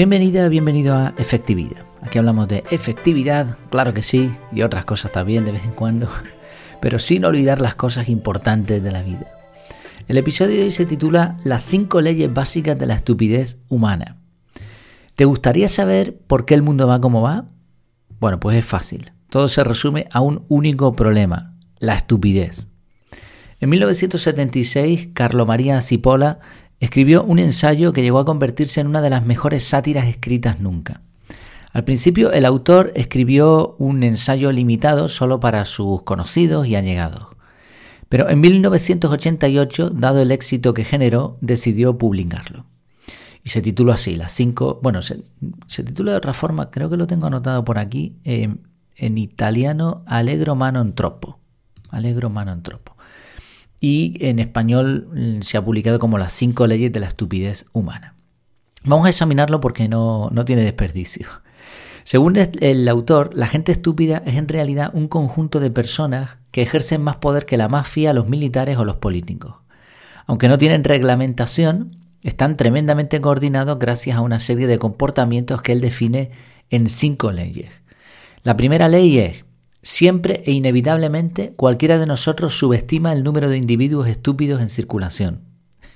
Bienvenida, bienvenido a Efectividad. Aquí hablamos de efectividad, claro que sí, y otras cosas también de vez en cuando, pero sin olvidar las cosas importantes de la vida. El episodio de hoy se titula Las cinco leyes básicas de la estupidez humana. ¿Te gustaría saber por qué el mundo va como va? Bueno, pues es fácil. Todo se resume a un único problema, la estupidez. En 1976, Carlo María Cipolla escribió un ensayo que llegó a convertirse en una de las mejores sátiras escritas nunca. Al principio el autor escribió un ensayo limitado solo para sus conocidos y allegados. Pero en 1988, dado el éxito que generó, decidió publicarlo. Y se tituló así, las cinco... Bueno, se, titula de otra forma, creo que lo tengo anotado por aquí, eh, en italiano, Allegro mano en troppo. Allegro mano en troppo y en español mm, se ha publicado como las cinco leyes de la estupidez humana. Vamos a examinarlo porque no, no tiene desperdicio. Según el autor, la gente estúpida es en realidad un conjunto de personas que ejercen más poder que la mafia, los militares o los políticos. Aunque no tienen reglamentación, están tremendamente coordinados gracias a una serie de comportamientos que él define en cinco leyes. La primera ley es Siempre e inevitablemente cualquiera de nosotros subestima el número de individuos estúpidos en circulación.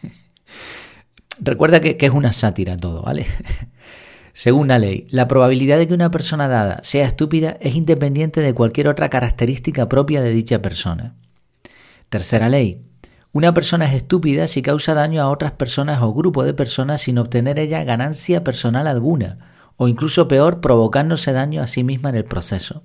Recuerda que, es una sátira todo, ¿vale? Según la ley, la probabilidad de que una persona dada sea estúpida es independiente de cualquier otra característica propia de dicha persona. Tercera ley. Una persona es estúpida si causa daño a otras personas o grupo de personas sin obtener ella ganancia personal alguna, o incluso peor, provocándose daño a sí misma en el proceso.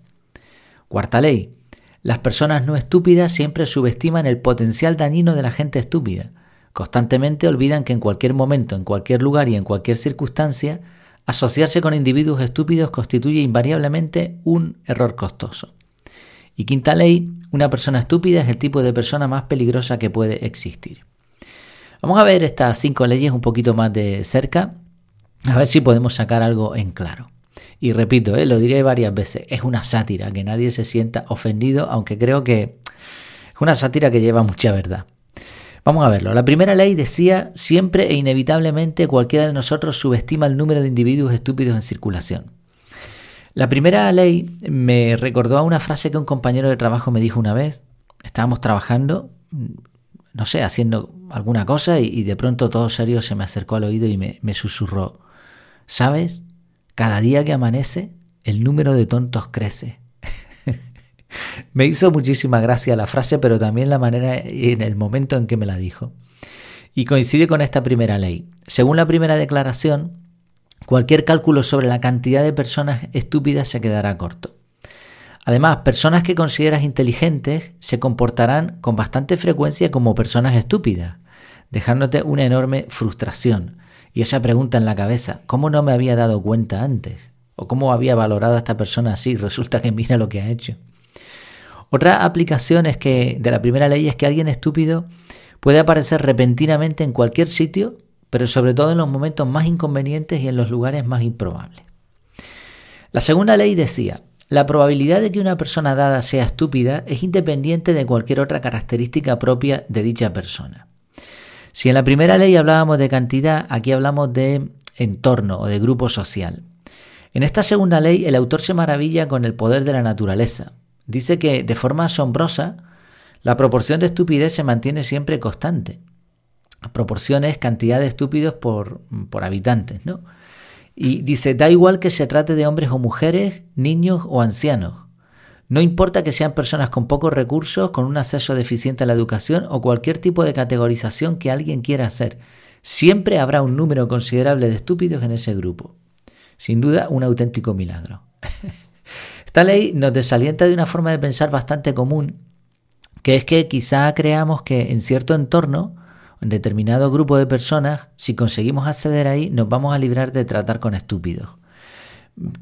Cuarta ley. Las personas no estúpidas siempre subestiman el potencial dañino de la gente estúpida. Constantemente olvidan que en cualquier momento, en cualquier lugar y en cualquier circunstancia, asociarse con individuos estúpidos constituye invariablemente un error costoso. Y quinta ley, una persona estúpida es el tipo de persona más peligrosa que puede existir. Vamos a ver estas cinco leyes un poquito más de cerca, a ver si podemos sacar algo en claro. Y repito, eh, lo diré varias veces, es una sátira, que nadie se sienta ofendido, aunque creo que es una sátira que lleva mucha verdad. Vamos a verlo. La primera ley decía, siempre e inevitablemente cualquiera de nosotros subestima el número de individuos estúpidos en circulación. La primera ley me recordó a una frase que un compañero de trabajo me dijo una vez. Estábamos trabajando, no sé, haciendo alguna cosa y, de pronto todo serio se me acercó al oído y me, me susurró, ¿sabes? Cada día que amanece, el número de tontos crece. me hizo muchísima gracia la frase, pero también la manera en el momento en que me la dijo. Y coincide con esta primera ley. Según la primera declaración, cualquier cálculo sobre la cantidad de personas estúpidas se quedará corto. Además, personas que consideras inteligentes se comportarán con bastante frecuencia como personas estúpidas, dejándote una enorme frustración, y esa pregunta en la cabeza, ¿cómo no me había dado cuenta antes? ¿O cómo había valorado a esta persona así? Resulta que mira lo que ha hecho. Otra aplicación es que, de la primera ley es que alguien estúpido puede aparecer repentinamente en cualquier sitio, pero sobre todo en los momentos más inconvenientes y en los lugares más improbables. La segunda ley decía, la probabilidad de que una persona dada sea estúpida es independiente de cualquier otra característica propia de dicha persona. Si en la primera ley hablábamos de cantidad, aquí hablamos de entorno o de grupo social. En esta segunda ley el autor se maravilla con el poder de la naturaleza. Dice que de forma asombrosa la proporción de estupidez se mantiene siempre constante. Proporción es cantidad de estúpidos por, por habitantes, ¿no? Y dice, da igual que se trate de hombres o mujeres, niños o ancianos. No importa que sean personas con pocos recursos, con un acceso deficiente a la educación o cualquier tipo de categorización que alguien quiera hacer, siempre habrá un número considerable de estúpidos en ese grupo. Sin duda, un auténtico milagro. Esta ley nos desalienta de una forma de pensar bastante común, que es que quizá creamos que en cierto entorno, en determinado grupo de personas, si conseguimos acceder ahí, nos vamos a librar de tratar con estúpidos.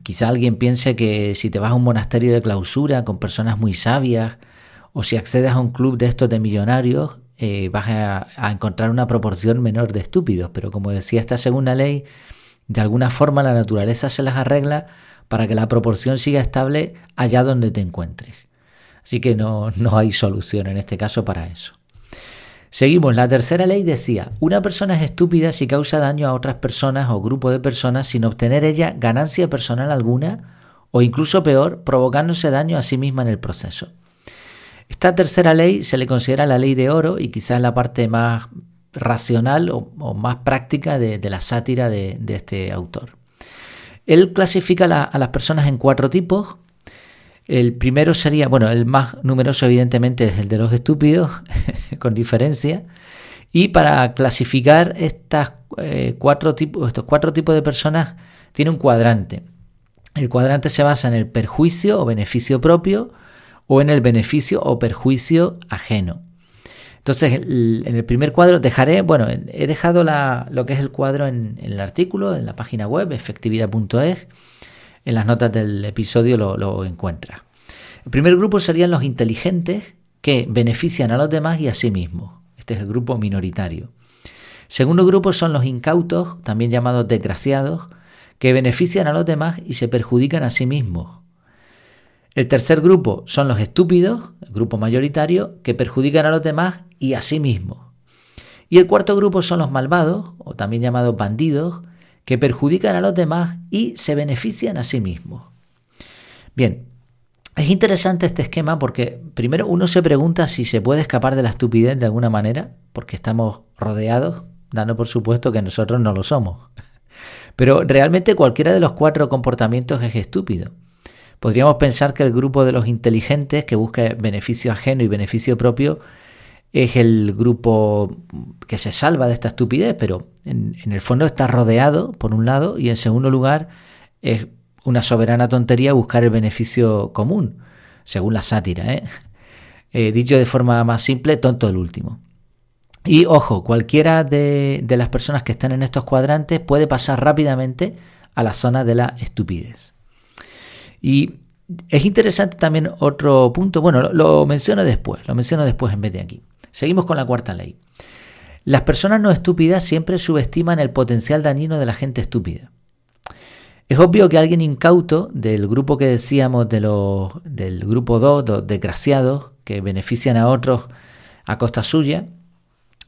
Quizá alguien piense que si te vas a un monasterio de clausura con personas muy sabias, o si accedes a un club de estos de millonarios, eh, vas a, encontrar una proporción menor de estúpidos. Pero como decía esta segunda ley, de alguna forma la naturaleza se las arregla para que la proporción siga estable allá donde te encuentres. Así que no, no hay solución en este caso para eso. Seguimos, la tercera ley decía, una persona es estúpida si causa daño a otras personas o grupo de personas sin obtener ella ganancia personal alguna o incluso peor, provocándose daño a sí misma en el proceso. Esta tercera ley se le considera la ley de oro y quizás la parte más racional o, más práctica de, la sátira de, este autor. Él clasifica a las personas en cuatro tipos. El primero sería, bueno, el más numeroso evidentemente es el de los estúpidos, con diferencia. Y para clasificar estas, eh, cuatro tipos, estos cuatro tipos de personas, tiene un cuadrante. El cuadrante se basa en el perjuicio o beneficio propio o en el beneficio o perjuicio ajeno. Entonces, en el primer cuadro dejaré, bueno, he dejado lo que es el cuadro en, el artículo, en la página web, efectividad.es. En las notas del episodio lo, lo encuentras. El primer grupo serían los inteligentes que benefician a los demás y a sí mismos. Este es el grupo minoritario. Segundo grupo son los incautos, también llamados desgraciados, que benefician a los demás y se perjudican a sí mismos. El tercer grupo son los estúpidos, el grupo mayoritario, que perjudican a los demás y a sí mismos. Y el cuarto grupo son los malvados, o también llamados bandidos, que perjudican a los demás y se benefician a sí mismos. Bien, es interesante este esquema porque primero uno se pregunta si se puede escapar de la estupidez de alguna manera, porque estamos rodeados, dando por supuesto que nosotros no lo somos. Pero realmente cualquiera de los cuatro comportamientos es estúpido. Podríamos pensar que el grupo de los inteligentes que busca beneficio ajeno y beneficio propio es el grupo que se salva de esta estupidez, pero en, el fondo está rodeado, por un lado, y en segundo lugar es una soberana tontería buscar el beneficio común, según la sátira. ¿eh? Eh, dicho de forma más simple, tonto el último. Y ojo, cualquiera de, las personas que están en estos cuadrantes puede pasar rápidamente a la zona de la estupidez. Y es interesante también otro punto, bueno, lo, menciono después, lo menciono después en vez de aquí. Seguimos con la cuarta ley. Las personas no estúpidas siempre subestiman el potencial dañino de la gente estúpida. Es obvio que alguien incauto del grupo que decíamos de los, del grupo 2, los desgraciados, que benefician a otros a costa suya,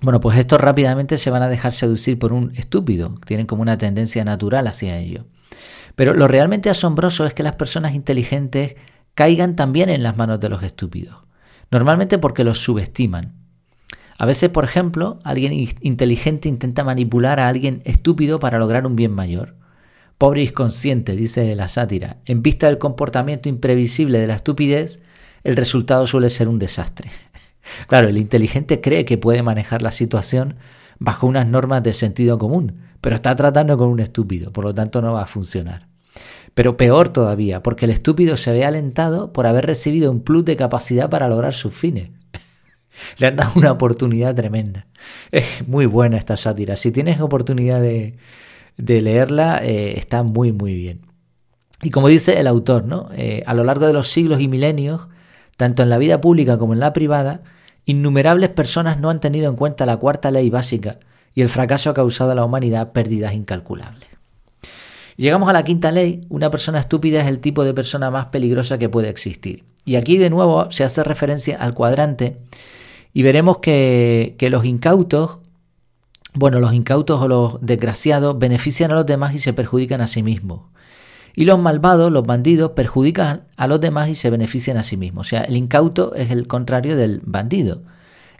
bueno, pues estos rápidamente se van a dejar seducir por un estúpido, tienen como una tendencia natural hacia ello. Pero lo realmente asombroso es que las personas inteligentes caigan también en las manos de los estúpidos, normalmente porque los subestiman. A veces, por ejemplo, alguien inteligente intenta manipular a alguien estúpido para lograr un bien mayor. Pobre inconsciente, dice la sátira, en vista del comportamiento imprevisible de la estupidez, el resultado suele ser un desastre. Claro, el inteligente cree que puede manejar la situación bajo unas normas de sentido común, pero está tratando con un estúpido, por lo tanto no va a funcionar. Pero peor todavía, porque el estúpido se ve alentado por haber recibido un plus de capacidad para lograr sus fines. Le han dado una oportunidad tremenda. Es muy buena esta sátira. Si tienes oportunidad de, leerla, eh, está muy, muy bien. Y como dice el autor, ¿no? Eh, a lo largo de los siglos y milenios, tanto en la vida pública como en la privada, innumerables personas no han tenido en cuenta la cuarta ley básica y el fracaso ha causado a la humanidad pérdidas incalculables. Llegamos a la quinta ley, una persona estúpida es el tipo de persona más peligrosa que puede existir. Y aquí de nuevo se hace referencia al cuadrante y veremos que, que los incautos, bueno, los incautos o los desgraciados benefician a los demás y se perjudican a sí mismos. Y los malvados, los bandidos, perjudican a los demás y se benefician a sí mismos. O sea, el incauto es el contrario del bandido.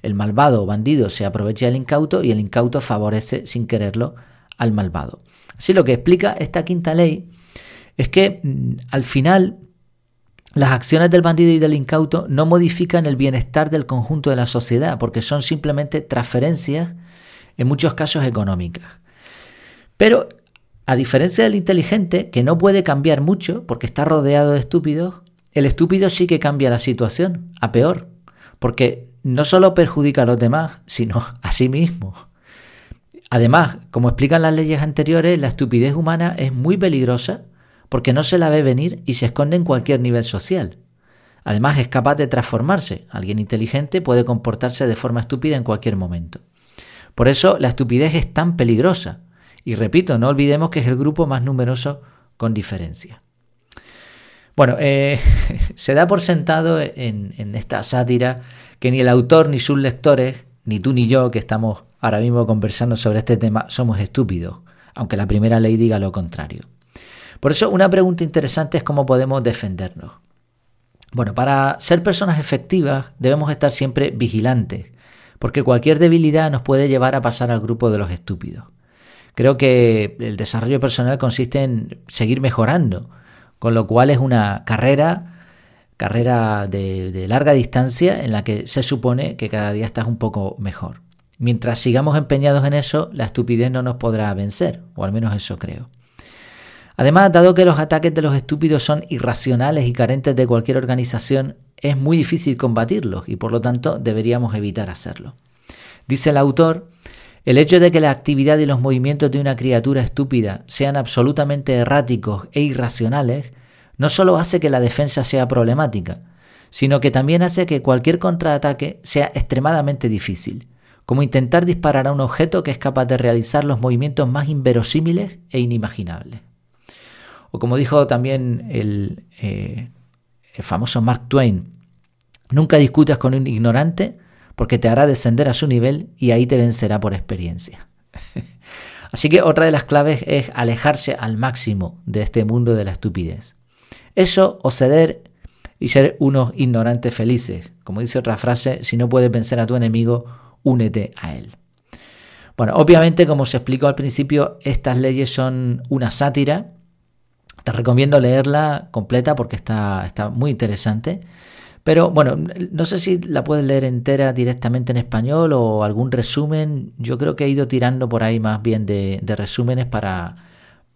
El malvado o bandido se aprovecha del incauto y el incauto favorece sin quererlo al malvado. Así lo que explica esta quinta ley es que mm, al final las acciones del bandido y del incauto no modifican el bienestar del conjunto de la sociedad porque son simplemente transferencias, en muchos casos económicas. Pero a diferencia del inteligente, que no puede cambiar mucho porque está rodeado de estúpidos, el estúpido sí que cambia la situación, a peor, porque no solo perjudica a los demás, sino a sí mismo. Además, como explican las leyes anteriores, la estupidez humana es muy peligrosa porque no se la ve venir y se esconde en cualquier nivel social. Además, es capaz de transformarse. Alguien inteligente puede comportarse de forma estúpida en cualquier momento. Por eso, la estupidez es tan peligrosa, y repito, no olvidemos que es el grupo más numeroso con diferencia. Bueno, eh, se da por sentado en, esta sátira que ni el autor ni sus lectores ni tú ni yo que estamos ahora mismo conversando sobre este tema somos estúpidos, aunque la primera ley diga lo contrario. Por eso una pregunta interesante es cómo podemos defendernos. Bueno, para ser personas efectivas debemos estar siempre vigilantes, porque cualquier debilidad nos puede llevar a pasar al grupo de los estúpidos. Creo que el desarrollo personal consiste en seguir mejorando, con lo cual es una carrera, carrera de, larga distancia en la que se supone que cada día estás un poco mejor. Mientras sigamos empeñados en eso, la estupidez no nos podrá vencer, o al menos eso creo. Además, dado que los ataques de los estúpidos son irracionales y carentes de cualquier organización, es muy difícil combatirlos y por lo tanto deberíamos evitar hacerlo. Dice el autor, el hecho de que la actividad y los movimientos de una criatura estúpida sean absolutamente erráticos e irracionales no solo hace que la defensa sea problemática, sino que también hace que cualquier contraataque sea extremadamente difícil, como intentar disparar a un objeto que es capaz de realizar los movimientos más inverosímiles e inimaginables. O como dijo también el, eh, el famoso Mark Twain, nunca discutas con un ignorante porque te hará descender a su nivel y ahí te vencerá por experiencia. Así que otra de las claves es alejarse al máximo de este mundo de la estupidez. Eso o ceder y ser unos ignorantes felices. Como dice otra frase, si no puedes vencer a tu enemigo, únete a él. Bueno, obviamente, como se explicó al principio, estas leyes son una sátira recomiendo leerla completa porque está, está muy interesante. Pero bueno, no sé si la puedes leer entera directamente en español o algún resumen. Yo creo que he ido tirando por ahí más bien de, resúmenes para,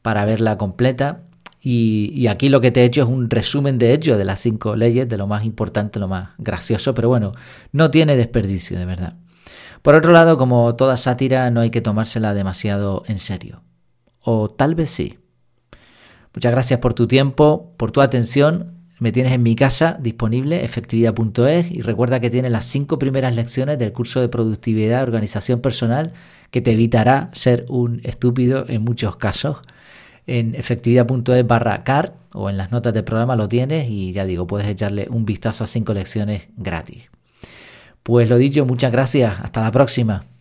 para verla completa. Y, y, aquí lo que te he hecho es un resumen de hecho de las cinco leyes, de lo más importante, lo más gracioso, pero bueno, no tiene desperdicio, de verdad. Por otro lado, como toda sátira, no hay que tomársela demasiado en serio. O tal vez sí. Muchas gracias por tu tiempo, por tu atención. Me tienes en mi casa disponible, efectividad.es, y recuerda que tienes las cinco primeras lecciones del curso de productividad y organización personal que te evitará ser un estúpido en muchos casos. En efectividad.es barra car o en las notas del programa lo tienes y ya digo, puedes echarle un vistazo a cinco lecciones gratis. Pues lo dicho, muchas gracias. Hasta la próxima.